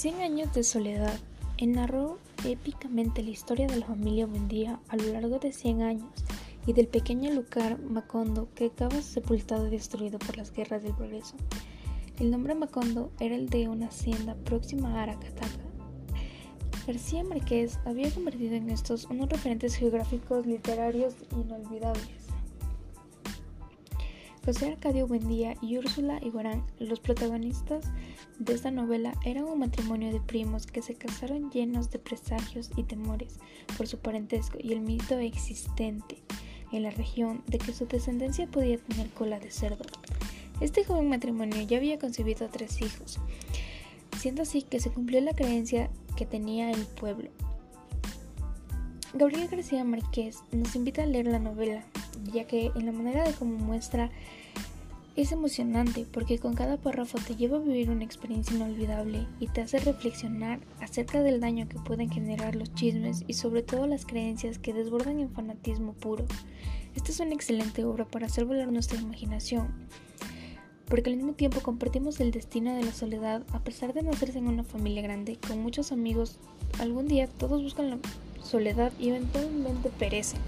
Cien años de soledad narró épicamente la historia de la familia Buendía a lo largo de 100 años y del pequeño Lucar Macondo que acaba sepultado y destruido por las guerras del progreso. El nombre Macondo era el de una hacienda próxima a Aracataca. García Márquez había convertido en estos unos referentes geográficos literarios inolvidables. José Arcadio Buendía y Úrsula Iguarán, los protagonistas de esta novela, eran un matrimonio de primos que se casaron llenos de presagios y temores por su parentesco y el mito existente en la región de que su descendencia podía tener cola de cerdo. Este joven matrimonio ya había concebido tres hijos, siendo así que se cumplió la creencia que tenía el pueblo. Gabriel García Márquez nos invita a leer la novela, ya que en la manera de cómo muestra es emocionante porque con cada párrafo te lleva a vivir una experiencia inolvidable y te hace reflexionar acerca del daño que pueden generar los chismes y sobre todo las creencias que desbordan en fanatismo puro. Esta es una excelente obra para hacer volar nuestra imaginación, porque al mismo tiempo compartimos el destino de la soledad a pesar de nacerse en una familia grande, con muchos amigos, algún día todos buscan la soledad y eventualmente perecen.